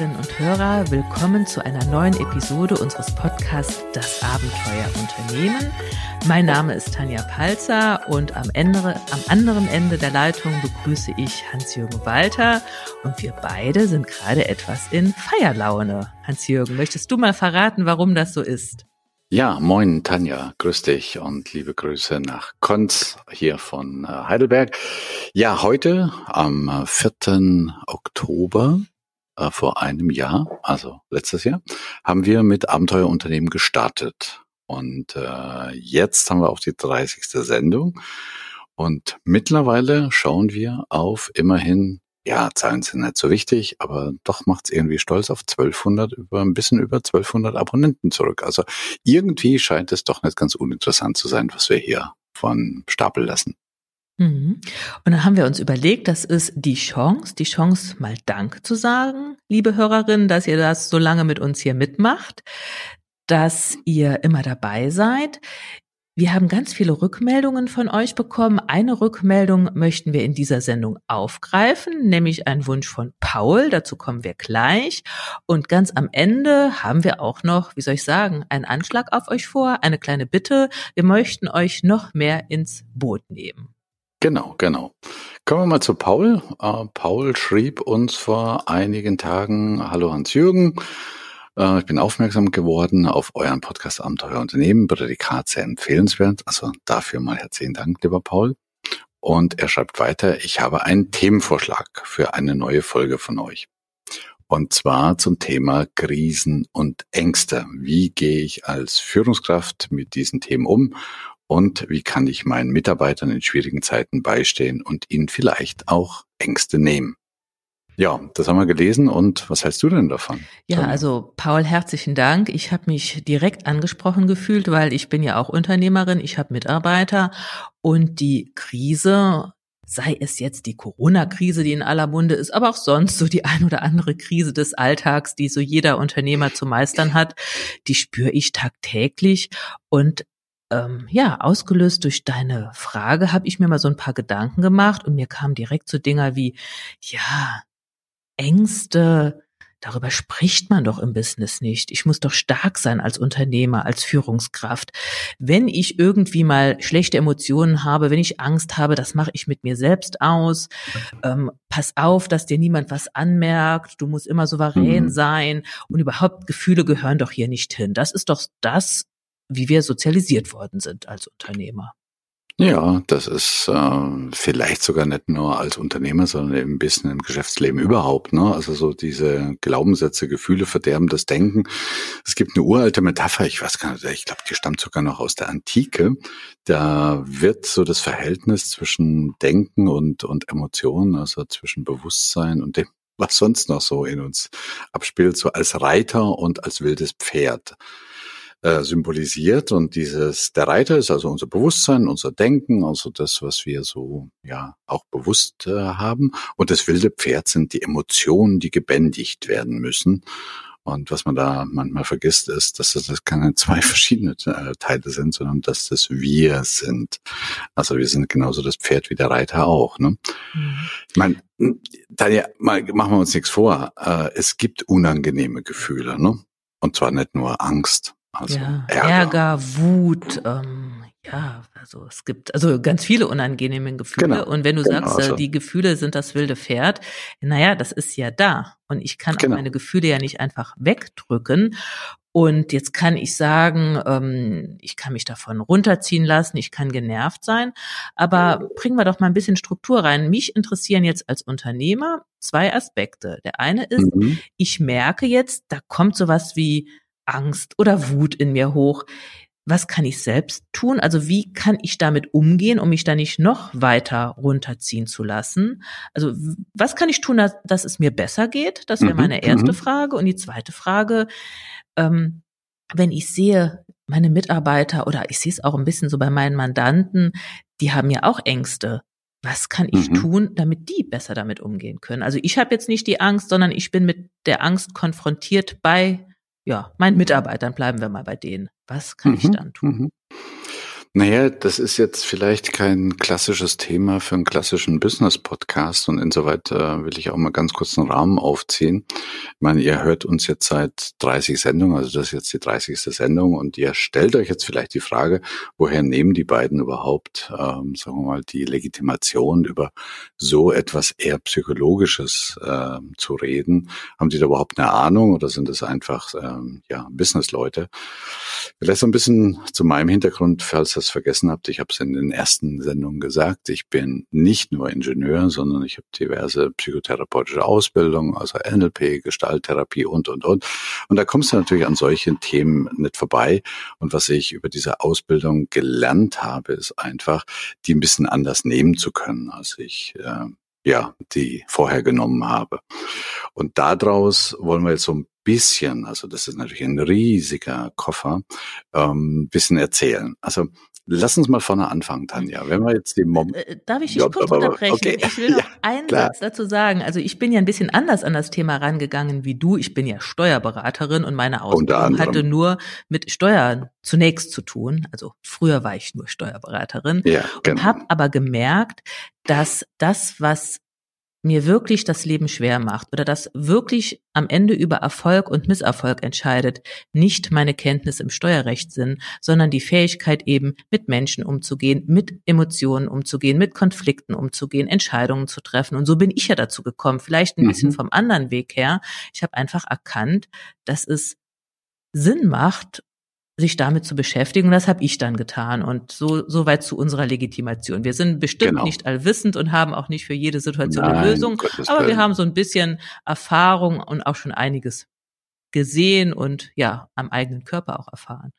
Hörerinnen und Hörer, willkommen zu einer neuen Episode unseres Podcasts Das Abenteuer Unternehmen. Mein Name ist Tanja Palzer und am, Ende, am anderen Ende der Leitung begrüße ich Hans-Jürgen Walter und wir beide sind gerade etwas in Feierlaune. Hans-Jürgen, möchtest du mal verraten, warum das so ist? Ja, moin Tanja, grüß dich und liebe Grüße nach Konz hier von äh, Heidelberg. Ja, heute am 4. Äh, Oktober äh, vor einem Jahr, also letztes Jahr, haben wir mit Abenteuerunternehmen gestartet. Und äh, jetzt haben wir auch die 30. Sendung. Und mittlerweile schauen wir auf immerhin ja, Zahlen sind nicht so wichtig, aber doch macht es irgendwie stolz auf 1200, über ein bisschen über 1200 Abonnenten zurück. Also irgendwie scheint es doch nicht ganz uninteressant zu sein, was wir hier von Stapel lassen. Mhm. Und dann haben wir uns überlegt, das ist die Chance, die Chance mal Dank zu sagen, liebe Hörerinnen, dass ihr das so lange mit uns hier mitmacht, dass ihr immer dabei seid. Wir haben ganz viele Rückmeldungen von euch bekommen. Eine Rückmeldung möchten wir in dieser Sendung aufgreifen, nämlich ein Wunsch von Paul. Dazu kommen wir gleich. Und ganz am Ende haben wir auch noch, wie soll ich sagen, einen Anschlag auf euch vor, eine kleine Bitte. Wir möchten euch noch mehr ins Boot nehmen. Genau, genau. Kommen wir mal zu Paul. Uh, Paul schrieb uns vor einigen Tagen, hallo Hans-Jürgen. Äh, ich bin aufmerksam geworden auf euren Podcast Abenteuer Unternehmen, Prädikat sehr empfehlenswert. Also dafür mal herzlichen Dank, lieber Paul. Und er schreibt weiter, ich habe einen Themenvorschlag für eine neue Folge von euch. Und zwar zum Thema Krisen und Ängste. Wie gehe ich als Führungskraft mit diesen Themen um? Und wie kann ich meinen Mitarbeitern in schwierigen Zeiten beistehen und ihnen vielleicht auch Ängste nehmen? Ja, das haben wir gelesen. Und was hältst du denn davon? Ja, also Paul, herzlichen Dank. Ich habe mich direkt angesprochen gefühlt, weil ich bin ja auch Unternehmerin, ich habe Mitarbeiter und die Krise sei es jetzt die Corona-Krise, die in aller Munde ist, aber auch sonst so die ein oder andere Krise des Alltags, die so jeder Unternehmer zu meistern hat, die spüre ich tagtäglich. Und ähm, ja, ausgelöst durch deine Frage habe ich mir mal so ein paar Gedanken gemacht und mir kamen direkt so Dinger wie, ja, Ängste, darüber spricht man doch im Business nicht. Ich muss doch stark sein als Unternehmer, als Führungskraft. Wenn ich irgendwie mal schlechte Emotionen habe, wenn ich Angst habe, das mache ich mit mir selbst aus. Ähm, pass auf, dass dir niemand was anmerkt. Du musst immer souverän mhm. sein. Und überhaupt, Gefühle gehören doch hier nicht hin. Das ist doch das, wie wir sozialisiert worden sind als Unternehmer. Ja, das ist äh, vielleicht sogar nicht nur als Unternehmer, sondern im Business, im Geschäftsleben überhaupt. Ne? Also so diese Glaubenssätze, Gefühle verderben das Denken. Es gibt eine uralte Metapher, ich weiß gar nicht, ich glaube, die stammt sogar noch aus der Antike. Da wird so das Verhältnis zwischen Denken und, und Emotionen, also zwischen Bewusstsein und dem, was sonst noch so in uns abspielt, so als Reiter und als wildes Pferd äh, symbolisiert. Und dieses, der Reiter ist also unser Bewusstsein, unser Denken, also das, was wir so, ja, auch bewusst äh, haben. Und das wilde Pferd sind die Emotionen, die gebändigt werden müssen. Und was man da manchmal vergisst, ist, dass das keine zwei verschiedene äh, Teile sind, sondern dass das wir sind. Also wir sind genauso das Pferd wie der Reiter auch. Ne? Mhm. Ich meine, Tanja, mal, machen wir uns nichts vor. Äh, es gibt unangenehme Gefühle, ne? Und zwar nicht nur Angst, also ja, Ärger. Ärger, Wut, ähm, ja, also es gibt also ganz viele unangenehme Gefühle. Genau. Und wenn du genau, sagst, also. die Gefühle sind das wilde Pferd, naja, das ist ja da. Und ich kann genau. auch meine Gefühle ja nicht einfach wegdrücken. Und jetzt kann ich sagen, ähm, ich kann mich davon runterziehen lassen, ich kann genervt sein, aber bringen wir doch mal ein bisschen Struktur rein. Mich interessieren jetzt als Unternehmer zwei Aspekte. Der eine ist, mhm. ich merke jetzt, da kommt sowas wie Angst oder Wut in mir hoch. Was kann ich selbst tun? Also wie kann ich damit umgehen, um mich da nicht noch weiter runterziehen zu lassen? Also was kann ich tun, dass, dass es mir besser geht? Das wäre mhm, meine erste mhm. Frage. Und die zweite Frage, ähm, wenn ich sehe, meine Mitarbeiter oder ich sehe es auch ein bisschen so bei meinen Mandanten, die haben ja auch Ängste. Was kann ich mhm. tun, damit die besser damit umgehen können? Also ich habe jetzt nicht die Angst, sondern ich bin mit der Angst konfrontiert bei ja, meinen Mitarbeitern bleiben wir mal bei denen. Was kann mhm, ich dann tun? Mhm. Naja, das ist jetzt vielleicht kein klassisches Thema für einen klassischen Business-Podcast und insoweit äh, will ich auch mal ganz kurz einen Rahmen aufziehen. Ich meine, ihr hört uns jetzt seit 30 Sendungen, also das ist jetzt die 30. Sendung und ihr stellt euch jetzt vielleicht die Frage, woher nehmen die beiden überhaupt, ähm, sagen wir mal, die Legitimation über so etwas eher Psychologisches äh, zu reden? Haben die da überhaupt eine Ahnung oder sind das einfach ähm, ja Business-Leute? Vielleicht so ein bisschen zu meinem Hintergrund, falls das vergessen habt. Ich habe es in den ersten Sendungen gesagt. Ich bin nicht nur Ingenieur, sondern ich habe diverse psychotherapeutische Ausbildungen, also NLP, Gestalttherapie und, und, und. Und da kommst du natürlich an solchen Themen nicht vorbei. Und was ich über diese Ausbildung gelernt habe, ist einfach, die ein bisschen anders nehmen zu können, als ich äh, ja, die vorher genommen habe. Und daraus wollen wir jetzt so ein bisschen, also das ist natürlich ein riesiger Koffer, ähm, bisschen erzählen. Also lass uns mal vorne anfangen, Tanja. Wenn wir jetzt die Mom äh, Darf ich dich kurz unterbrechen? Okay. Ich will noch ja, einen klar. Satz dazu sagen. Also ich bin ja ein bisschen anders an das Thema rangegangen wie du. Ich bin ja Steuerberaterin und meine Ausbildung hatte nur mit Steuern zunächst zu tun. Also früher war ich nur Steuerberaterin ja, genau. und habe aber gemerkt, dass das, was mir wirklich das Leben schwer macht oder das wirklich am Ende über Erfolg und Misserfolg entscheidet, nicht meine Kenntnis im Steuerrecht sind, sondern die Fähigkeit eben mit Menschen umzugehen, mit Emotionen umzugehen, mit Konflikten umzugehen, Entscheidungen zu treffen. Und so bin ich ja dazu gekommen, vielleicht ein mhm. bisschen vom anderen Weg her. Ich habe einfach erkannt, dass es Sinn macht, sich damit zu beschäftigen. Und das habe ich dann getan. Und so, so weit zu unserer Legitimation. Wir sind bestimmt genau. nicht allwissend und haben auch nicht für jede Situation Nein, eine Lösung. aber wir haben so ein bisschen Erfahrung und auch schon einiges gesehen und ja, am eigenen Körper auch erfahren.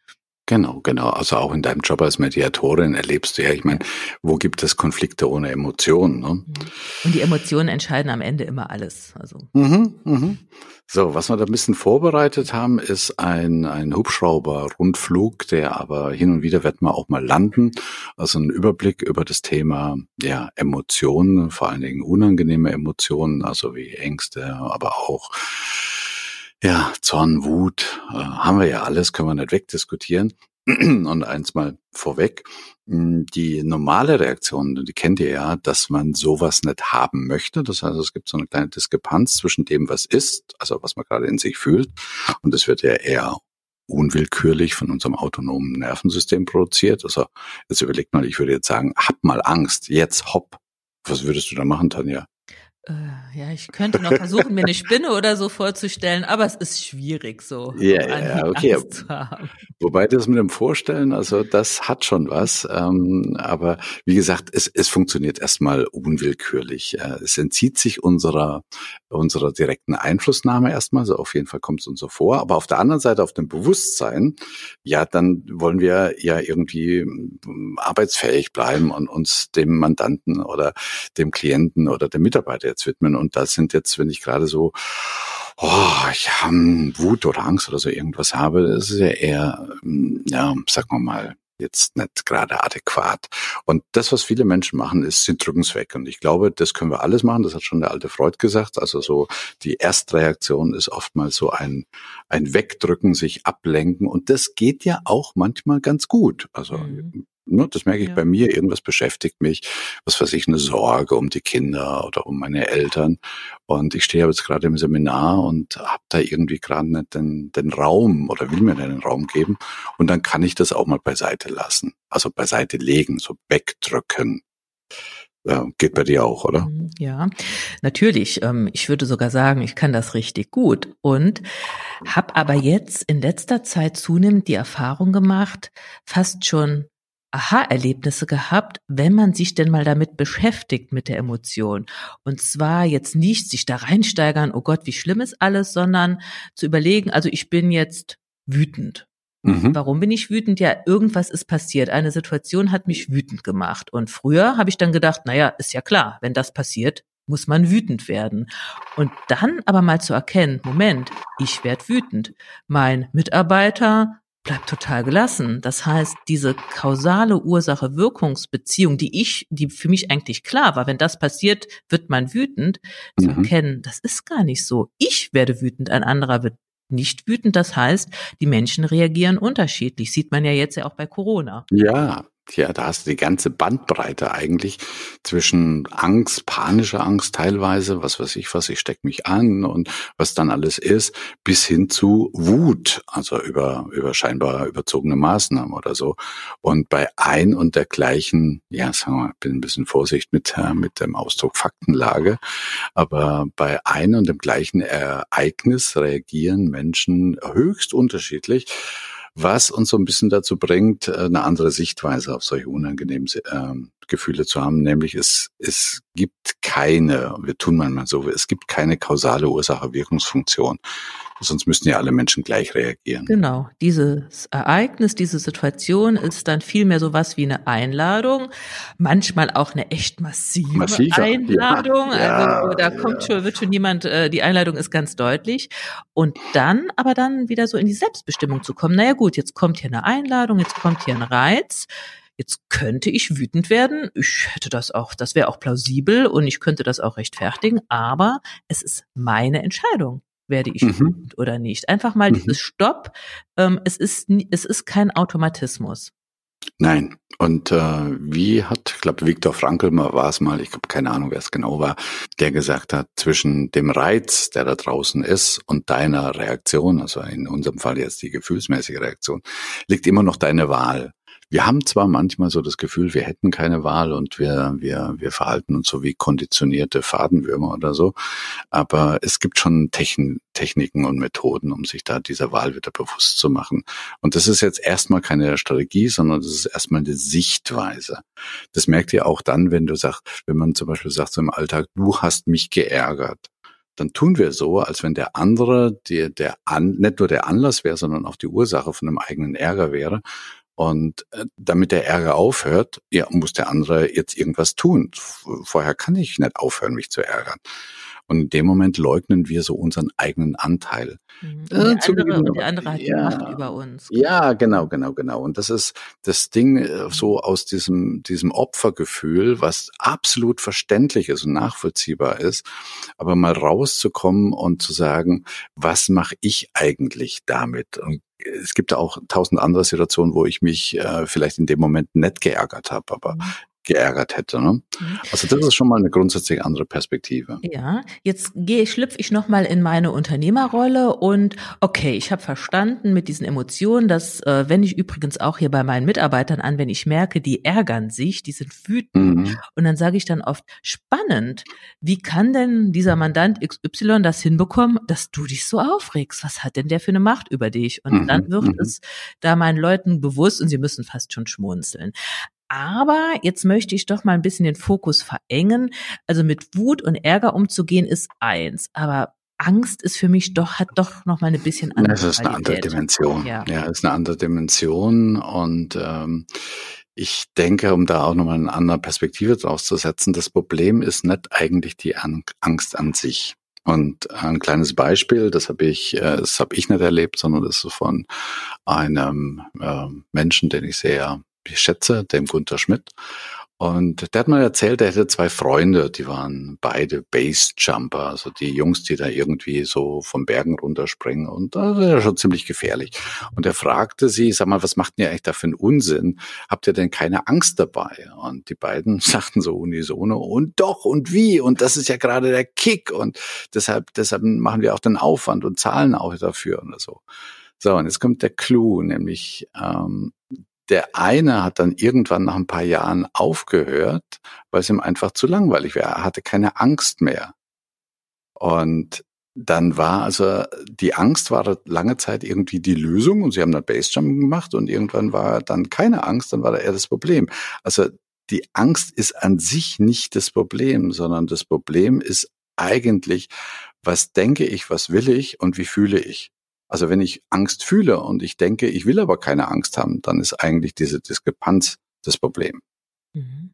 Genau, genau. Also auch in deinem Job als Mediatorin erlebst du ja, ich meine, wo gibt es Konflikte ohne Emotionen? Ne? Mhm. Und die Emotionen entscheiden am Ende immer alles. Also. Mhm, mhm. So, was wir da ein bisschen vorbereitet haben, ist ein, ein Hubschrauber-Rundflug, der aber hin und wieder wird man auch mal landen. Also ein Überblick über das Thema ja, Emotionen, vor allen Dingen unangenehme Emotionen, also wie Ängste, aber auch ja, Zorn, Wut, äh, haben wir ja alles, können wir nicht wegdiskutieren. Und eins mal vorweg, hm, die normale Reaktion, die kennt ihr ja, dass man sowas nicht haben möchte. Das heißt, es gibt so eine kleine Diskrepanz zwischen dem, was ist, also was man gerade in sich fühlt, und das wird ja eher unwillkürlich von unserem autonomen Nervensystem produziert. Also jetzt überlegt mal, ich würde jetzt sagen, hab mal Angst, jetzt hopp. Was würdest du da machen, Tanja? Äh, ja, ich könnte noch versuchen, mir eine Spinne oder so vorzustellen, aber es ist schwierig, so ja, ja, okay. Wobei das mit dem Vorstellen, also das hat schon was, ähm, aber wie gesagt, es, es funktioniert erstmal unwillkürlich. Äh, es entzieht sich unserer unserer direkten Einflussnahme erstmal, so auf jeden Fall kommt es uns so vor. Aber auf der anderen Seite, auf dem Bewusstsein, ja, dann wollen wir ja irgendwie ähm, arbeitsfähig bleiben und uns dem Mandanten oder dem Klienten oder dem Mitarbeiter jetzt widmen. Und das sind jetzt, wenn ich gerade so, oh, ich habe Wut oder Angst oder so irgendwas habe, das ist ja eher, ähm, ja, sagen wir mal, jetzt nicht gerade adäquat. Und das, was viele Menschen machen, ist, sie drücken es weg. Und ich glaube, das können wir alles machen. Das hat schon der alte Freud gesagt. Also so die Erstreaktion ist oftmals so ein, ein Wegdrücken, sich ablenken. Und das geht ja auch manchmal ganz gut. Also mhm. Ne, das merke ich ja. bei mir, irgendwas beschäftigt mich, was weiß ich, eine Sorge um die Kinder oder um meine Eltern. Und ich stehe jetzt gerade im Seminar und habe da irgendwie gerade nicht den, den Raum oder will mir den Raum geben. Und dann kann ich das auch mal beiseite lassen. Also beiseite legen, so wegdrücken. Ja, geht bei dir auch, oder? Mhm, ja, natürlich. Ähm, ich würde sogar sagen, ich kann das richtig gut und habe aber jetzt in letzter Zeit zunehmend die Erfahrung gemacht, fast schon Aha-Erlebnisse gehabt, wenn man sich denn mal damit beschäftigt mit der Emotion. Und zwar jetzt nicht sich da reinsteigern, oh Gott, wie schlimm ist alles, sondern zu überlegen, also ich bin jetzt wütend. Mhm. Warum bin ich wütend? Ja, irgendwas ist passiert. Eine Situation hat mich wütend gemacht. Und früher habe ich dann gedacht, naja, ist ja klar, wenn das passiert, muss man wütend werden. Und dann aber mal zu erkennen, Moment, ich werde wütend. Mein Mitarbeiter bleibt total gelassen. Das heißt, diese kausale Ursache-Wirkungsbeziehung, die ich, die für mich eigentlich klar war, wenn das passiert, wird man wütend, mhm. zu erkennen, das ist gar nicht so. Ich werde wütend, ein anderer wird nicht wütend. Das heißt, die Menschen reagieren unterschiedlich. Sieht man ja jetzt ja auch bei Corona. Ja, ja, da hast du die ganze Bandbreite eigentlich zwischen Angst, panischer Angst teilweise, was weiß ich was, ich steck mich an und was dann alles ist, bis hin zu Wut, also über, über scheinbar überzogene Maßnahmen oder so. Und bei ein und der gleichen, ja, sagen wir bin ein bisschen Vorsicht mit, äh, mit dem Ausdruck Faktenlage, aber bei ein und dem gleichen Ereignis reagieren Menschen höchst unterschiedlich was uns so ein bisschen dazu bringt, äh, eine andere Sichtweise auf solche unangenehmen äh, Gefühle zu haben, nämlich es, es gibt keine, wir tun manchmal so, es gibt keine kausale Ursache-Wirkungsfunktion. Sonst müssten ja alle Menschen gleich reagieren. Genau. Dieses Ereignis, diese Situation ist dann vielmehr sowas wie eine Einladung. Manchmal auch eine echt massive Massiver. Einladung. Ja, also da kommt ja. schon, wird schon jemand, äh, die Einladung ist ganz deutlich. Und dann, aber dann wieder so in die Selbstbestimmung zu kommen. Naja gut, jetzt kommt hier eine Einladung, jetzt kommt hier ein Reiz. Jetzt könnte ich wütend werden. Ich hätte das auch, das wäre auch plausibel und ich könnte das auch rechtfertigen, aber es ist meine Entscheidung werde ich mhm. wütend oder nicht. Einfach mal mhm. dieses Stopp. Ähm, es ist es ist kein Automatismus. Nein. Und äh, wie hat, ich glaube, Viktor Frankl war es mal, ich habe keine Ahnung, wer es genau war, der gesagt hat, zwischen dem Reiz, der da draußen ist, und deiner Reaktion, also in unserem Fall jetzt die gefühlsmäßige Reaktion, liegt immer noch deine Wahl. Wir haben zwar manchmal so das Gefühl, wir hätten keine Wahl und wir, wir, wir verhalten uns so wie konditionierte Fadenwürmer oder so, aber es gibt schon Techn Techniken und Methoden, um sich da dieser Wahl wieder bewusst zu machen. Und das ist jetzt erstmal keine Strategie, sondern das ist erstmal eine Sichtweise. Das merkt ihr auch dann, wenn du sagst, wenn man zum Beispiel sagt so im Alltag, du hast mich geärgert dann tun wir so, als wenn der andere der, der an, nicht nur der Anlass wäre, sondern auch die Ursache von einem eigenen Ärger wäre. Und äh, damit der Ärger aufhört, ja, muss der andere jetzt irgendwas tun. Vorher kann ich nicht aufhören, mich zu ärgern. Und in dem Moment leugnen wir so unseren eigenen Anteil. Mhm. Und, der andere, und der andere hat ja, die Macht über uns. Ja, genau, genau, genau. Und das ist das Ding äh, so aus diesem, diesem Opfergefühl, was absolut verständlich ist und nachvollziehbar ist, aber mal rauszukommen und zu sagen, was mache ich eigentlich damit? Und es gibt auch tausend andere Situationen, wo ich mich äh, vielleicht in dem Moment nicht geärgert habe, aber mhm geärgert hätte. Ne? Mhm. Also das ist schon mal eine grundsätzlich andere Perspektive. Ja, jetzt gehe schlüpfe ich noch mal in meine Unternehmerrolle und okay, ich habe verstanden mit diesen Emotionen, dass äh, wenn ich übrigens auch hier bei meinen Mitarbeitern an, wenn ich merke, die ärgern sich, die sind wütend mhm. und dann sage ich dann oft spannend, wie kann denn dieser Mandant XY das hinbekommen, dass du dich so aufregst? Was hat denn der für eine Macht über dich? Und mhm. dann wird mhm. es da meinen Leuten bewusst und sie müssen fast schon schmunzeln. Aber jetzt möchte ich doch mal ein bisschen den Fokus verengen. Also mit Wut und Ärger umzugehen ist eins, aber Angst ist für mich doch, hat doch noch mal ein bisschen andere Das ist eine andere Dimension. Ja, ja ist eine andere Dimension und ähm, ich denke, um da auch nochmal eine andere Perspektive draus zu setzen, das Problem ist nicht eigentlich die Angst an sich. Und ein kleines Beispiel, das habe ich, äh, das habe ich nicht erlebt, sondern das ist von einem äh, Menschen, den ich sehr ich schätze, dem Gunther Schmidt. Und der hat mal erzählt, er hätte zwei Freunde, die waren beide Base-Jumper, also die Jungs, die da irgendwie so von Bergen runterspringen. Und das wäre schon ziemlich gefährlich. Und er fragte sie, sag mal, was macht ihr eigentlich da für einen Unsinn? Habt ihr denn keine Angst dabei? Und die beiden sagten so unisono, und doch, und wie? Und das ist ja gerade der Kick. Und deshalb, deshalb machen wir auch den Aufwand und zahlen auch dafür und so. So, und jetzt kommt der Clou, nämlich ähm, der eine hat dann irgendwann nach ein paar Jahren aufgehört, weil es ihm einfach zu langweilig war. Er hatte keine Angst mehr. Und dann war also die Angst war lange Zeit irgendwie die Lösung und sie haben dann Bassjump gemacht und irgendwann war dann keine Angst, dann war da eher das Problem. Also die Angst ist an sich nicht das Problem, sondern das Problem ist eigentlich, was denke ich, was will ich und wie fühle ich. Also wenn ich Angst fühle und ich denke, ich will aber keine Angst haben, dann ist eigentlich diese Diskrepanz das Problem. Mhm.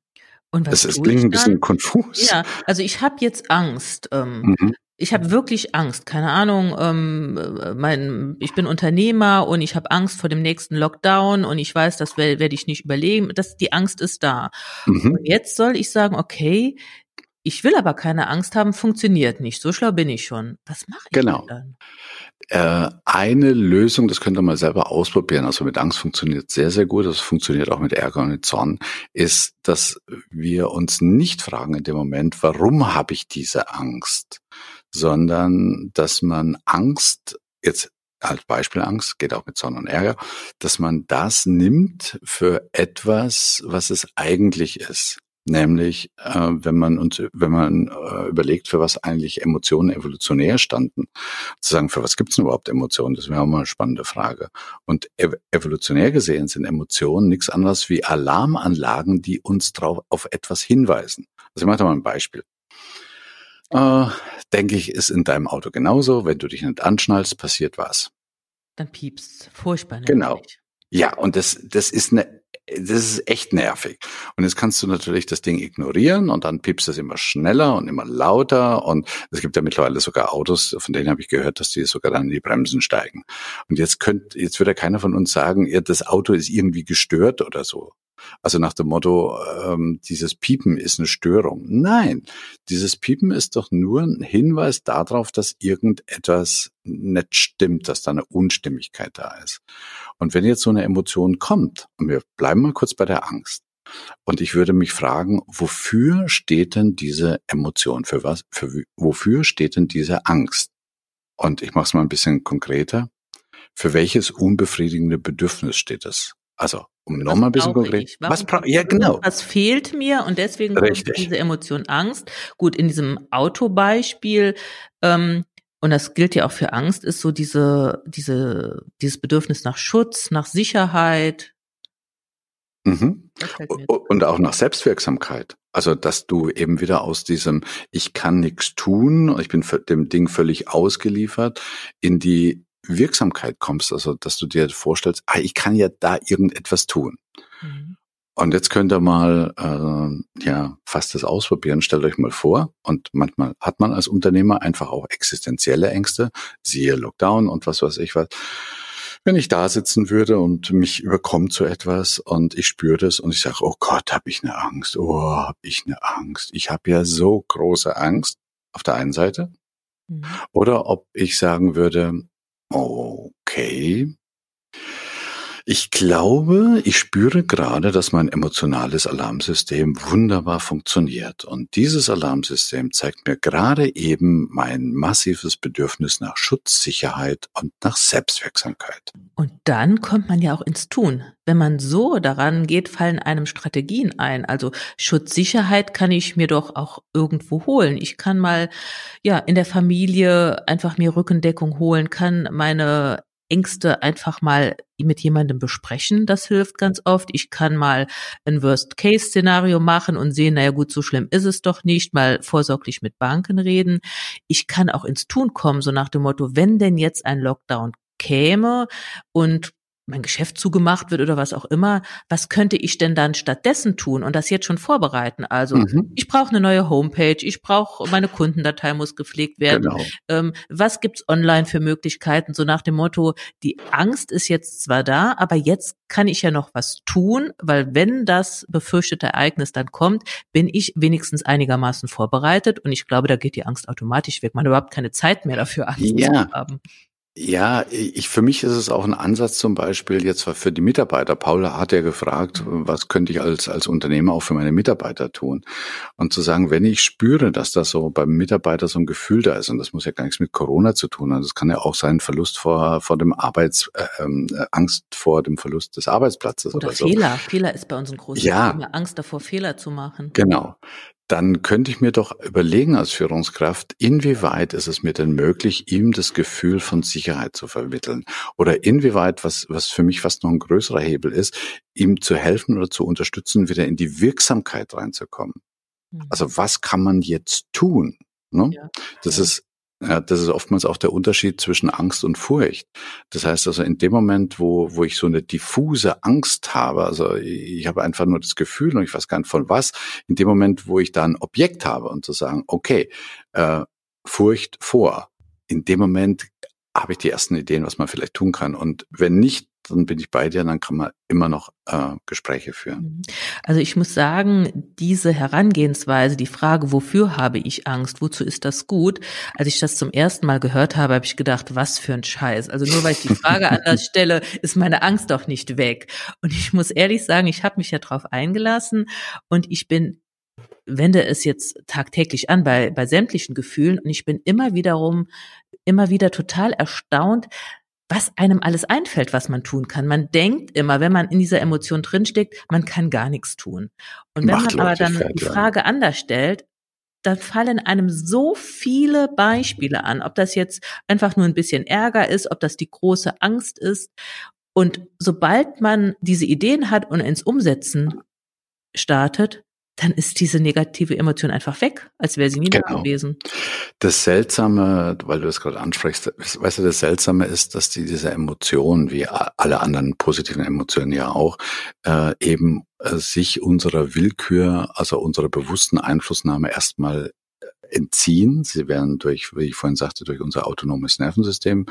Und was das, das klingt ein bisschen konfus. Ja, also ich habe jetzt Angst. Ähm, mhm. Ich habe wirklich Angst. Keine Ahnung. Ähm, mein, ich bin Unternehmer und ich habe Angst vor dem nächsten Lockdown und ich weiß, das werde werd ich nicht überleben. Das, die Angst ist da. Mhm. Und jetzt soll ich sagen, okay, ich will aber keine Angst haben, funktioniert nicht. So schlau bin ich schon. Was mache ich genau. dann? Äh, eine Lösung, das könnt ihr mal selber ausprobieren, also mit Angst funktioniert sehr, sehr gut, das funktioniert auch mit Ärger und mit Zorn, ist, dass wir uns nicht fragen in dem Moment, warum habe ich diese Angst, sondern dass man Angst jetzt als Beispiel Angst, geht auch mit Zorn und Ärger, dass man das nimmt für etwas, was es eigentlich ist. Nämlich, äh, wenn man uns, wenn man äh, überlegt, für was eigentlich Emotionen evolutionär standen, zu sagen, für was gibt es überhaupt Emotionen, das wäre auch mal eine spannende Frage. Und ev evolutionär gesehen sind Emotionen nichts anderes wie Alarmanlagen, die uns drauf auf etwas hinweisen. Also ich mache da mal ein Beispiel. Äh, denke ich, ist in deinem Auto genauso. Wenn du dich nicht anschnallst, passiert was. Dann piepst Furchtbar. Genau. Ja, und das, das ist eine, das ist echt nervig. Und jetzt kannst du natürlich das Ding ignorieren und dann piepst es immer schneller und immer lauter. Und es gibt ja mittlerweile sogar Autos, von denen habe ich gehört, dass die sogar dann in die Bremsen steigen. Und jetzt könnte, jetzt würde keiner von uns sagen, ja, das Auto ist irgendwie gestört oder so. Also nach dem Motto, ähm, dieses Piepen ist eine Störung. Nein, dieses Piepen ist doch nur ein Hinweis darauf, dass irgendetwas nicht stimmt, dass da eine Unstimmigkeit da ist. Und wenn jetzt so eine Emotion kommt, und wir bleiben mal kurz bei der Angst, und ich würde mich fragen, wofür steht denn diese Emotion? Für was? Für wofür steht denn diese Angst? Und ich mache es mal ein bisschen konkreter. Für welches unbefriedigende Bedürfnis steht es? Also um nochmal ein bisschen konkret. Was Ja, genau. Was fehlt mir und deswegen diese Emotion Angst. Gut, in diesem Autobeispiel, ähm, und das gilt ja auch für Angst, ist so diese, diese, dieses Bedürfnis nach Schutz, nach Sicherheit. Mhm. Und auch nach Selbstwirksamkeit. Also, dass du eben wieder aus diesem Ich kann nichts tun, ich bin dem Ding völlig ausgeliefert, in die Wirksamkeit kommst, also dass du dir vorstellst, ah, ich kann ja da irgendetwas tun. Mhm. Und jetzt könnt ihr mal äh, ja fast das ausprobieren. Stellt euch mal vor, und manchmal hat man als Unternehmer einfach auch existenzielle Ängste, siehe Lockdown und was weiß ich was. Wenn ich da sitzen würde und mich überkommt so etwas und ich spüre das und ich sage, oh Gott, habe ich eine Angst, oh, habe ich eine Angst. Ich habe ja so große Angst auf der einen Seite. Mhm. Oder ob ich sagen würde, Okay. Ich glaube, ich spüre gerade, dass mein emotionales Alarmsystem wunderbar funktioniert. Und dieses Alarmsystem zeigt mir gerade eben mein massives Bedürfnis nach Schutz, Sicherheit und nach Selbstwirksamkeit. Und dann kommt man ja auch ins Tun. Wenn man so daran geht, fallen einem Strategien ein. Also Schutz, Sicherheit kann ich mir doch auch irgendwo holen. Ich kann mal, ja, in der Familie einfach mir Rückendeckung holen, kann meine Ängste einfach mal mit jemandem besprechen. Das hilft ganz oft. Ich kann mal ein Worst-Case-Szenario machen und sehen, naja gut, so schlimm ist es doch nicht, mal vorsorglich mit Banken reden. Ich kann auch ins Tun kommen, so nach dem Motto, wenn denn jetzt ein Lockdown käme und mein Geschäft zugemacht wird oder was auch immer, was könnte ich denn dann stattdessen tun und das jetzt schon vorbereiten? Also mhm. ich brauche eine neue Homepage, ich brauche meine Kundendatei muss gepflegt werden. Genau. Ähm, was gibt's online für Möglichkeiten? So nach dem Motto: Die Angst ist jetzt zwar da, aber jetzt kann ich ja noch was tun, weil wenn das befürchtete Ereignis dann kommt, bin ich wenigstens einigermaßen vorbereitet und ich glaube, da geht die Angst automatisch weg. Man hat überhaupt keine Zeit mehr dafür, Angst ja. zu haben. Ja, ich, für mich ist es auch ein Ansatz zum Beispiel jetzt für die Mitarbeiter. Paul hat ja gefragt, was könnte ich als, als Unternehmer auch für meine Mitarbeiter tun? Und zu sagen, wenn ich spüre, dass das so beim Mitarbeiter so ein Gefühl da ist, und das muss ja gar nichts mit Corona zu tun haben, das kann ja auch sein Verlust vor, vor dem Arbeits, äh, ähm, Angst vor dem Verlust des Arbeitsplatzes oder, oder Fehler. So. Fehler ist bei uns ein großes ja. Thema. Angst davor, Fehler zu machen. Genau dann könnte ich mir doch überlegen als Führungskraft, inwieweit ist es mir denn möglich, ihm das Gefühl von Sicherheit zu vermitteln? Oder inwieweit, was, was für mich fast noch ein größerer Hebel ist, ihm zu helfen oder zu unterstützen, wieder in die Wirksamkeit reinzukommen? Mhm. Also was kann man jetzt tun? Ne? Ja, das ist ja, das ist oftmals auch der Unterschied zwischen Angst und Furcht. Das heißt also, in dem Moment, wo, wo ich so eine diffuse Angst habe, also ich habe einfach nur das Gefühl und ich weiß gar nicht von was, in dem Moment, wo ich da ein Objekt habe und zu sagen, okay, äh, Furcht vor, in dem Moment habe ich die ersten Ideen, was man vielleicht tun kann. Und wenn nicht dann bin ich bei dir, dann kann man immer noch äh, Gespräche führen. Mhm. Also ich muss sagen, diese Herangehensweise, die Frage, wofür habe ich Angst, wozu ist das gut, als ich das zum ersten Mal gehört habe, habe ich gedacht, was für ein Scheiß. Also nur weil ich die Frage anders stelle, ist meine Angst doch nicht weg. Und ich muss ehrlich sagen, ich habe mich ja darauf eingelassen und ich bin wende es jetzt tagtäglich an bei, bei sämtlichen Gefühlen und ich bin immer wiederum, immer wieder total erstaunt, was einem alles einfällt, was man tun kann. Man denkt immer, wenn man in dieser Emotion drinsteckt, man kann gar nichts tun. Und wenn man aber dann die Frage anders stellt, dann fallen einem so viele Beispiele an, ob das jetzt einfach nur ein bisschen Ärger ist, ob das die große Angst ist. Und sobald man diese Ideen hat und ins Umsetzen startet, dann ist diese negative Emotion einfach weg, als wäre sie nie genau. da gewesen. Das Seltsame, weil du es gerade ansprichst, weißt du, das Seltsame ist, dass die, diese Emotionen, wie alle anderen positiven Emotionen ja auch, äh, eben äh, sich unserer Willkür, also unserer bewussten Einflussnahme erstmal äh, entziehen. Sie werden durch, wie ich vorhin sagte, durch unser autonomes Nervensystem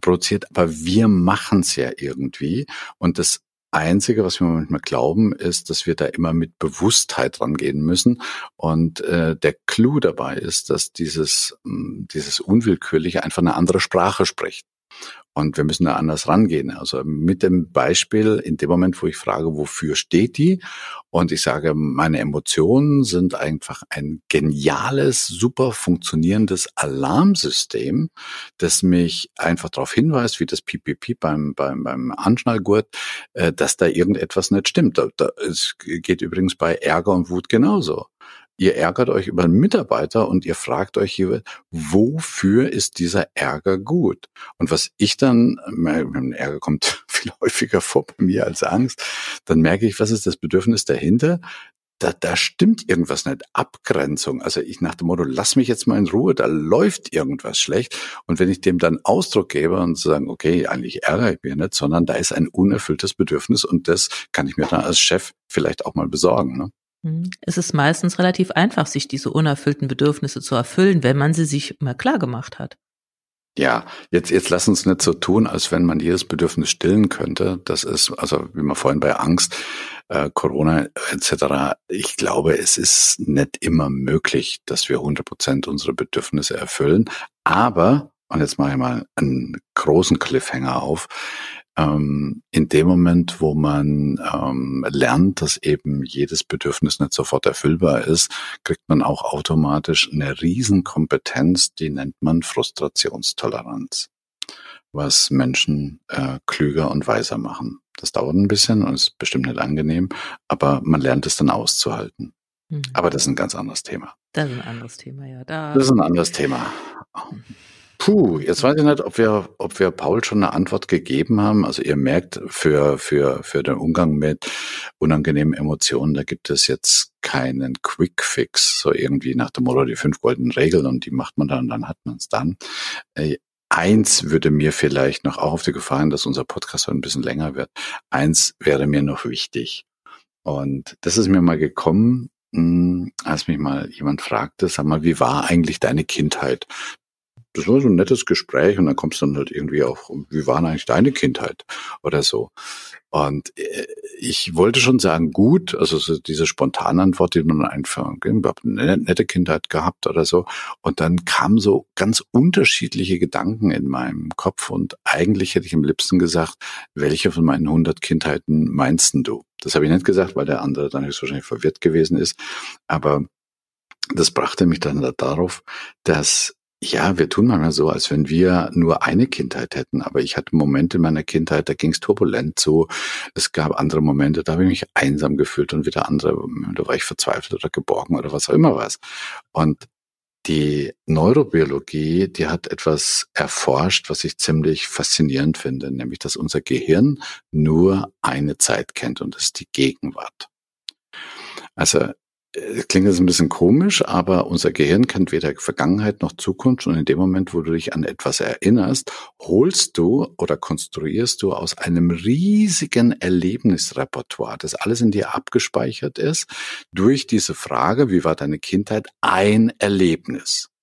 produziert. Aber wir machen es ja irgendwie. Und das Einzige, was wir manchmal glauben, ist, dass wir da immer mit Bewusstheit rangehen müssen. Und äh, der Clou dabei ist, dass dieses, hm, dieses Unwillkürliche einfach eine andere Sprache spricht. Und wir müssen da anders rangehen. Also mit dem Beispiel, in dem Moment, wo ich frage, wofür steht die? Und ich sage, meine Emotionen sind einfach ein geniales, super funktionierendes Alarmsystem, das mich einfach darauf hinweist, wie das PPP beim, beim, beim Anschnallgurt, äh, dass da irgendetwas nicht stimmt. Es geht übrigens bei Ärger und Wut genauso. Ihr ärgert euch über einen Mitarbeiter und ihr fragt euch hier, wofür ist dieser Ärger gut? Und was ich dann, Ärger kommt viel häufiger vor bei mir als Angst, dann merke ich, was ist das Bedürfnis dahinter? Da, da stimmt irgendwas nicht. Abgrenzung. Also ich nach dem Motto, lass mich jetzt mal in Ruhe, da läuft irgendwas schlecht. Und wenn ich dem dann Ausdruck gebe und sagen, okay, eigentlich ärgere ich mich nicht, sondern da ist ein unerfülltes Bedürfnis und das kann ich mir dann als Chef vielleicht auch mal besorgen. Ne? Mhm. Es ist meistens relativ einfach, sich diese unerfüllten Bedürfnisse zu erfüllen, wenn man sie sich immer klar gemacht hat. Ja, jetzt, jetzt lass uns nicht so tun, als wenn man jedes Bedürfnis stillen könnte. Das ist, also wie man vorhin bei Angst, äh, Corona etc., ich glaube, es ist nicht immer möglich, dass wir 100 Prozent unsere Bedürfnisse erfüllen. Aber, und jetzt mache ich mal einen großen Cliffhanger auf, ähm, in dem Moment, wo man ähm, lernt, dass eben jedes Bedürfnis nicht sofort erfüllbar ist, kriegt man auch automatisch eine Riesenkompetenz, die nennt man Frustrationstoleranz, was Menschen äh, klüger und weiser machen. Das dauert ein bisschen und ist bestimmt nicht angenehm, aber man lernt es dann auszuhalten. Mhm. Aber das ist ein ganz anderes Thema. Das ist ein anderes Thema, ja. Da das ist ein anderes Thema. Puh, jetzt weiß ich nicht, ob wir, ob wir Paul schon eine Antwort gegeben haben. Also ihr merkt, für, für, für den Umgang mit unangenehmen Emotionen, da gibt es jetzt keinen Quick Fix, so irgendwie nach dem Motto die fünf goldenen Regeln und die macht man dann, dann hat man es dann. Äh, eins würde mir vielleicht noch auch auf die Gefahren, dass unser Podcast ein bisschen länger wird. Eins wäre mir noch wichtig. Und das ist mir mal gekommen, hm, als mich mal jemand fragte, sag mal, wie war eigentlich deine Kindheit? Das war so ein nettes Gespräch und dann kommst du dann halt irgendwie auch, wie war eigentlich deine Kindheit oder so. Und äh, ich wollte schon sagen, gut, also so diese spontane Antwort, die dann einfach, ich habe eine nette Kindheit gehabt oder so. Und dann kamen so ganz unterschiedliche Gedanken in meinem Kopf und eigentlich hätte ich am liebsten gesagt, welche von meinen 100 Kindheiten meinst du? Das habe ich nicht gesagt, weil der andere dann wahrscheinlich verwirrt gewesen ist. Aber das brachte mich dann darauf, dass ja, wir tun manchmal so, als wenn wir nur eine Kindheit hätten. Aber ich hatte Momente in meiner Kindheit, da ging es turbulent so. Es gab andere Momente, da habe ich mich einsam gefühlt und wieder andere, da war ich verzweifelt oder geborgen oder was auch immer was. Und die Neurobiologie, die hat etwas erforscht, was ich ziemlich faszinierend finde, nämlich dass unser Gehirn nur eine Zeit kennt und das ist die Gegenwart. Also klingt jetzt ein bisschen komisch, aber unser Gehirn kennt weder Vergangenheit noch Zukunft und in dem Moment, wo du dich an etwas erinnerst, holst du oder konstruierst du aus einem riesigen Erlebnisrepertoire, das alles in dir abgespeichert ist, durch diese Frage, wie war deine Kindheit, ein Erlebnis.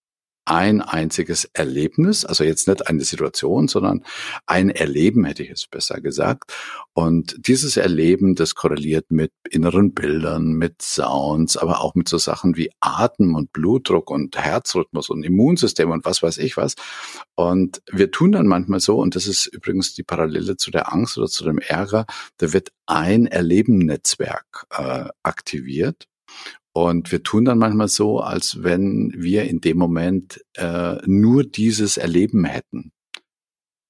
Ein einziges Erlebnis, also jetzt nicht eine Situation, sondern ein Erleben, hätte ich es besser gesagt. Und dieses Erleben, das korreliert mit inneren Bildern, mit Sounds, aber auch mit so Sachen wie Atem und Blutdruck und Herzrhythmus und Immunsystem und was weiß ich was. Und wir tun dann manchmal so, und das ist übrigens die Parallele zu der Angst oder zu dem Ärger, da wird ein Erlebennetzwerk äh, aktiviert und wir tun dann manchmal so, als wenn wir in dem Moment äh, nur dieses Erleben hätten.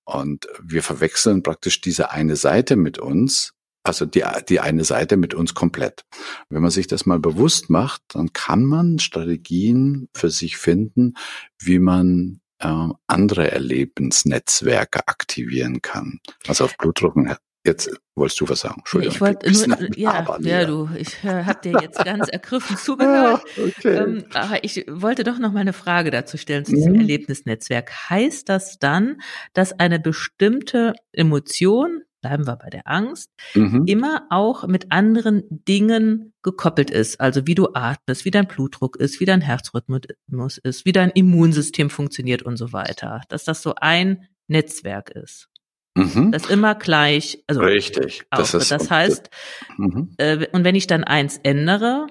Und wir verwechseln praktisch diese eine Seite mit uns, also die, die eine Seite mit uns komplett. Wenn man sich das mal bewusst macht, dann kann man Strategien für sich finden, wie man äh, andere Erlebensnetzwerke aktivieren kann. Also auf Blutdruck Jetzt wolltest du was sagen. Entschuldigung. Ich wollte nur, ja, ja, du, ich äh, habe dir jetzt ganz ergriffen zugehört. Ah, okay. Ähm, aber ich wollte doch noch mal eine Frage dazu stellen zu diesem mhm. Erlebnisnetzwerk. Heißt das dann, dass eine bestimmte Emotion, bleiben wir bei der Angst, mhm. immer auch mit anderen Dingen gekoppelt ist? Also wie du atmest, wie dein Blutdruck ist, wie dein Herzrhythmus ist, wie dein Immunsystem funktioniert und so weiter. Dass das so ein Netzwerk ist. Mhm. Das immer gleich. Also Richtig. Das, ist, das heißt, mhm. äh, und wenn ich dann eins ändere,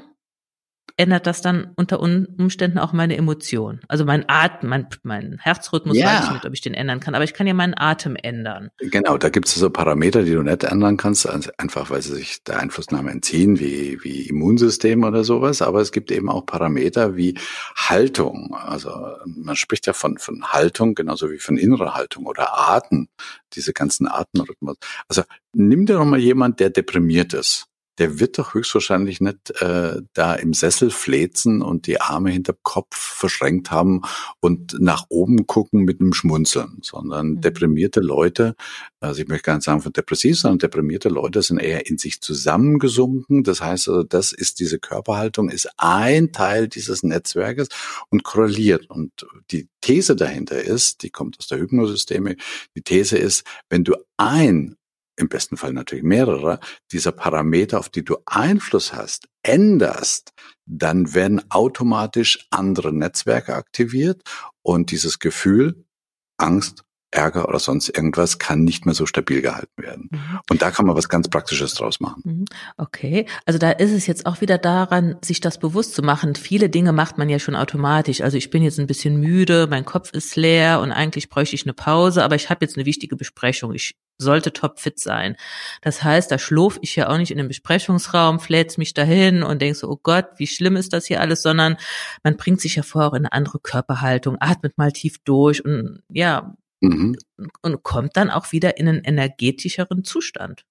ändert das dann unter Umständen auch meine Emotion. Also mein Atem, mein, mein Herzrhythmus, ja. weiß ich nicht, ob ich den ändern kann, aber ich kann ja meinen Atem ändern. Genau, da gibt es so Parameter, die du nicht ändern kannst, einfach weil sie sich der Einflussnahme entziehen, wie, wie Immunsystem oder sowas. Aber es gibt eben auch Parameter wie Haltung. Also man spricht ja von, von Haltung, genauso wie von innerer Haltung oder Atem, diese ganzen Atemrhythmus. Also nimm dir doch mal jemand, der deprimiert ist der wird doch höchstwahrscheinlich nicht äh, da im Sessel flezen und die Arme hinter Kopf verschränkt haben und nach oben gucken mit einem Schmunzeln, sondern mhm. deprimierte Leute, also ich möchte gar nicht sagen von depressiv, sondern deprimierte Leute sind eher in sich zusammengesunken. Das heißt also, das ist diese Körperhaltung, ist ein Teil dieses Netzwerkes und korreliert. Und die These dahinter ist, die kommt aus der Hypnosysteme, die These ist, wenn du ein im besten Fall natürlich mehrere, dieser Parameter, auf die du Einfluss hast, änderst, dann werden automatisch andere Netzwerke aktiviert und dieses Gefühl, Angst, Ärger oder sonst irgendwas kann nicht mehr so stabil gehalten werden. Mhm. Und da kann man was ganz Praktisches draus machen. Mhm. Okay, also da ist es jetzt auch wieder daran, sich das bewusst zu machen. Viele Dinge macht man ja schon automatisch. Also ich bin jetzt ein bisschen müde, mein Kopf ist leer und eigentlich bräuchte ich eine Pause, aber ich habe jetzt eine wichtige Besprechung. Ich sollte topfit sein. Das heißt, da schlurf ich ja auch nicht in den Besprechungsraum, flät's mich dahin und denk so, oh Gott, wie schlimm ist das hier alles, sondern man bringt sich ja vor in eine andere Körperhaltung, atmet mal tief durch und ja, mhm. und kommt dann auch wieder in einen energetischeren Zustand.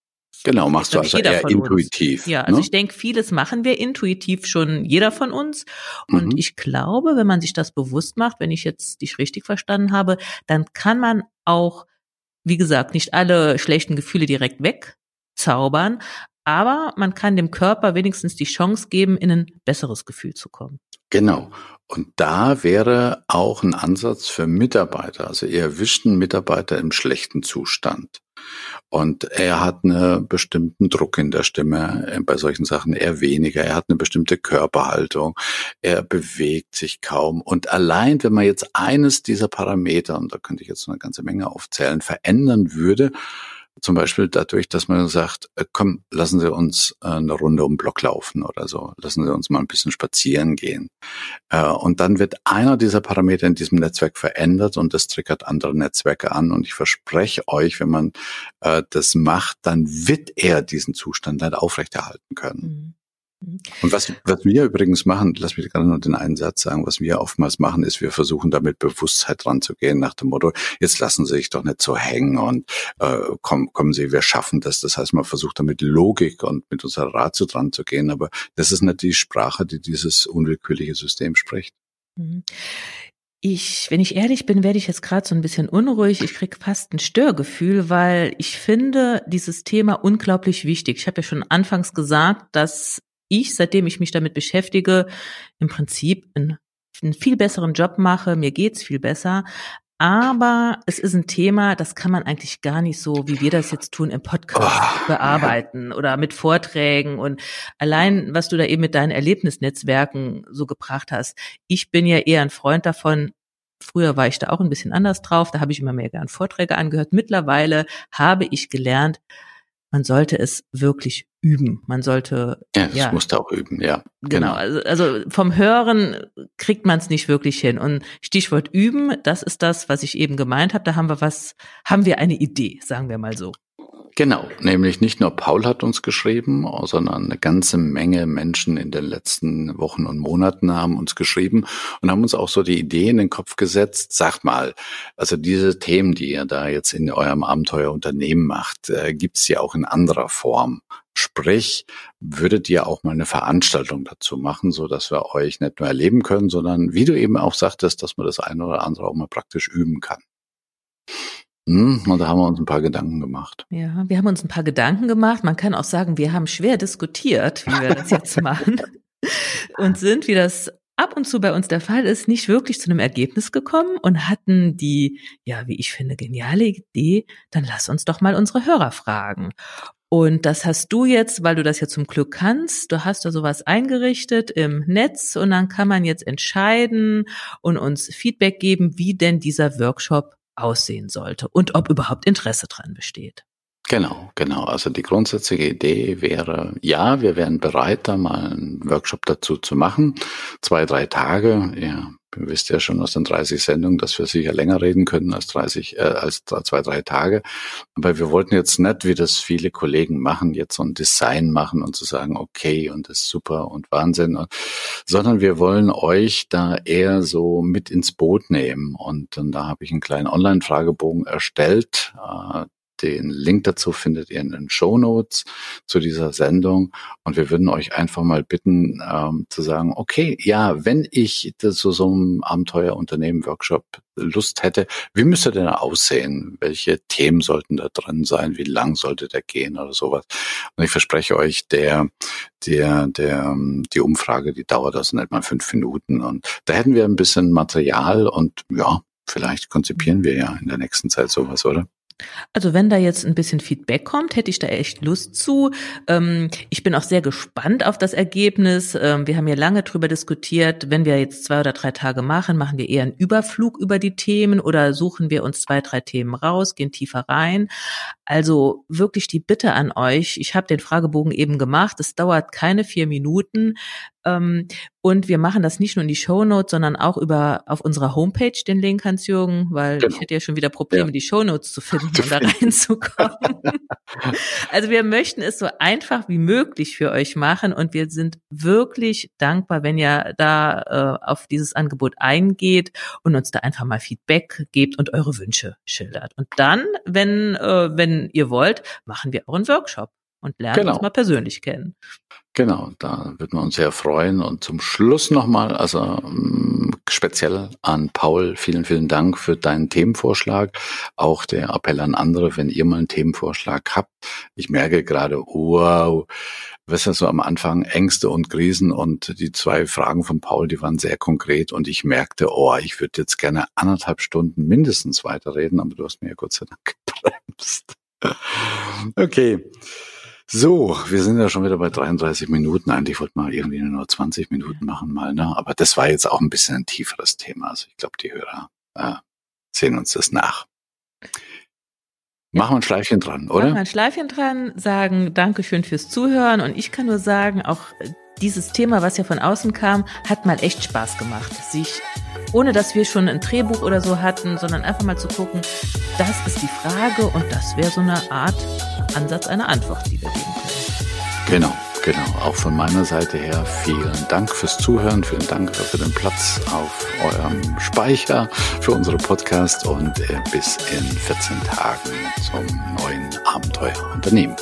Genau, machst du also eher intuitiv. Ja, also ne? ich denke, vieles machen wir intuitiv schon jeder von uns. Und mhm. ich glaube, wenn man sich das bewusst macht, wenn ich jetzt dich richtig verstanden habe, dann kann man auch, wie gesagt, nicht alle schlechten Gefühle direkt wegzaubern, aber man kann dem Körper wenigstens die Chance geben, in ein besseres Gefühl zu kommen. Genau. Und da wäre auch ein Ansatz für Mitarbeiter. Also ihr erwischt einen Mitarbeiter im schlechten Zustand. Und er hat einen bestimmten Druck in der Stimme, äh, bei solchen Sachen eher weniger. Er hat eine bestimmte Körperhaltung. Er bewegt sich kaum. Und allein, wenn man jetzt eines dieser Parameter, und da könnte ich jetzt eine ganze Menge aufzählen, verändern würde, zum Beispiel dadurch, dass man sagt, äh, komm, lassen Sie uns äh, eine Runde um Block laufen oder so. Lassen Sie uns mal ein bisschen spazieren gehen. Äh, und dann wird einer dieser Parameter in diesem Netzwerk verändert und das triggert andere Netzwerke an. Und ich verspreche euch, wenn man das macht, dann wird er diesen Zustand dann aufrechterhalten können. Mhm. Mhm. Und was, was wir übrigens machen, lass mich gerade noch den einen Satz sagen, was wir oftmals machen, ist, wir versuchen damit Bewusstheit ranzugehen nach dem Motto, jetzt lassen Sie sich doch nicht so hängen und äh, kommen, kommen Sie, wir schaffen das. Das heißt, man versucht damit Logik und mit unserer Ratio dran zu gehen, aber das ist nicht die Sprache, die dieses unwillkürliche System spricht. Mhm. Ich, wenn ich ehrlich bin, werde ich jetzt gerade so ein bisschen unruhig. Ich krieg fast ein Störgefühl, weil ich finde dieses Thema unglaublich wichtig. Ich habe ja schon anfangs gesagt, dass ich, seitdem ich mich damit beschäftige, im Prinzip einen, einen viel besseren Job mache, mir geht's viel besser. Aber es ist ein Thema, das kann man eigentlich gar nicht so, wie wir das jetzt tun, im Podcast oh, bearbeiten ja. oder mit Vorträgen und allein, was du da eben mit deinen Erlebnisnetzwerken so gebracht hast. Ich bin ja eher ein Freund davon, Früher war ich da auch ein bisschen anders drauf, da habe ich immer mehr gern Vorträge angehört. Mittlerweile habe ich gelernt, man sollte es wirklich üben. Man sollte ja, das ja, musste auch üben, ja. Genau. genau. Also, also vom Hören kriegt man es nicht wirklich hin. Und Stichwort üben, das ist das, was ich eben gemeint habe. Da haben wir was, haben wir eine Idee, sagen wir mal so. Genau, nämlich nicht nur Paul hat uns geschrieben, sondern eine ganze Menge Menschen in den letzten Wochen und Monaten haben uns geschrieben und haben uns auch so die Idee in den Kopf gesetzt, sagt mal, also diese Themen, die ihr da jetzt in eurem Abenteuerunternehmen macht, äh, gibt's ja auch in anderer Form. Sprich, würdet ihr auch mal eine Veranstaltung dazu machen, so dass wir euch nicht nur erleben können, sondern wie du eben auch sagtest, dass man das eine oder andere auch mal praktisch üben kann. Hm, und da haben wir uns ein paar Gedanken gemacht. Ja, wir haben uns ein paar Gedanken gemacht. Man kann auch sagen, wir haben schwer diskutiert, wie wir das jetzt machen. Und sind, wie das ab und zu bei uns der Fall ist, nicht wirklich zu einem Ergebnis gekommen und hatten die, ja, wie ich finde, geniale Idee, dann lass uns doch mal unsere Hörer fragen. Und das hast du jetzt, weil du das ja zum Glück kannst. Du hast da sowas eingerichtet im Netz und dann kann man jetzt entscheiden und uns Feedback geben, wie denn dieser Workshop aussehen sollte und ob überhaupt Interesse dran besteht. Genau, genau. Also die grundsätzliche Idee wäre, ja, wir wären bereit, da mal einen Workshop dazu zu machen. Zwei, drei Tage. Ja, ihr wisst ja schon aus den 30 Sendungen, dass wir sicher länger reden können als 30, äh, als zwei, drei Tage. Aber wir wollten jetzt nicht, wie das viele Kollegen machen, jetzt so ein Design machen und zu sagen, okay, und das ist super und Wahnsinn, sondern wir wollen euch da eher so mit ins Boot nehmen. Und dann da habe ich einen kleinen Online-Fragebogen erstellt. Äh, den Link dazu findet ihr in den Show Notes zu dieser Sendung. Und wir würden euch einfach mal bitten, ähm, zu sagen, okay, ja, wenn ich zu so einem Abenteuerunternehmen-Workshop Lust hätte, wie müsste der aussehen? Welche Themen sollten da drin sein? Wie lang sollte der gehen oder sowas? Und ich verspreche euch, der, der, der, die Umfrage, die dauert also nicht mal fünf Minuten. Und da hätten wir ein bisschen Material und ja, vielleicht konzipieren wir ja in der nächsten Zeit sowas, oder? Also wenn da jetzt ein bisschen Feedback kommt, hätte ich da echt Lust zu. Ähm, ich bin auch sehr gespannt auf das Ergebnis. Ähm, wir haben ja lange drüber diskutiert, wenn wir jetzt zwei oder drei Tage machen, machen wir eher einen Überflug über die Themen oder suchen wir uns zwei, drei Themen raus, gehen tiefer rein. Also wirklich die Bitte an euch. Ich habe den Fragebogen eben gemacht. Es dauert keine vier Minuten. Ähm, und wir machen das nicht nur in die Show Notes, sondern auch über auf unserer Homepage den Link, Hans-Jürgen, weil genau. ich hätte ja schon wieder Probleme, ja. die Show Notes zu finden und da reinzukommen. also wir möchten es so einfach wie möglich für euch machen und wir sind wirklich dankbar, wenn ihr da äh, auf dieses Angebot eingeht und uns da einfach mal Feedback gebt und eure Wünsche schildert. Und dann, wenn, äh, wenn ihr wollt, machen wir auch einen Workshop und lernen genau. uns mal persönlich kennen. Genau, da würden wir uns sehr freuen. Und zum Schluss nochmal, also mm, speziell an Paul, vielen, vielen Dank für deinen Themenvorschlag. Auch der Appell an andere, wenn ihr mal einen Themenvorschlag habt. Ich merke gerade, wow, was ja so am Anfang Ängste und Krisen und die zwei Fragen von Paul, die waren sehr konkret und ich merkte, oh, ich würde jetzt gerne anderthalb Stunden mindestens weiterreden, aber du hast mir ja Gott sei Dank gebremst. Okay. So, wir sind ja schon wieder bei 33 Minuten. Eigentlich wollte man irgendwie nur 20 Minuten machen mal, ne? Aber das war jetzt auch ein bisschen ein tieferes Thema. Also ich glaube, die Hörer äh, sehen uns das nach. Machen wir ein Schleifchen dran, oder? Machen wir ein Schleifchen dran, sagen Dankeschön fürs Zuhören und ich kann nur sagen, auch dieses Thema, was ja von außen kam, hat mal echt Spaß gemacht, sich ohne dass wir schon ein Drehbuch oder so hatten, sondern einfach mal zu gucken, das ist die Frage und das wäre so eine Art Ansatz einer Antwort, die wir geben können. Genau. Genau, auch von meiner Seite her vielen Dank fürs Zuhören, vielen Dank für den Platz auf eurem Speicher für unsere Podcast und äh, bis in 14 Tagen zum neuen Abenteuerunternehmen.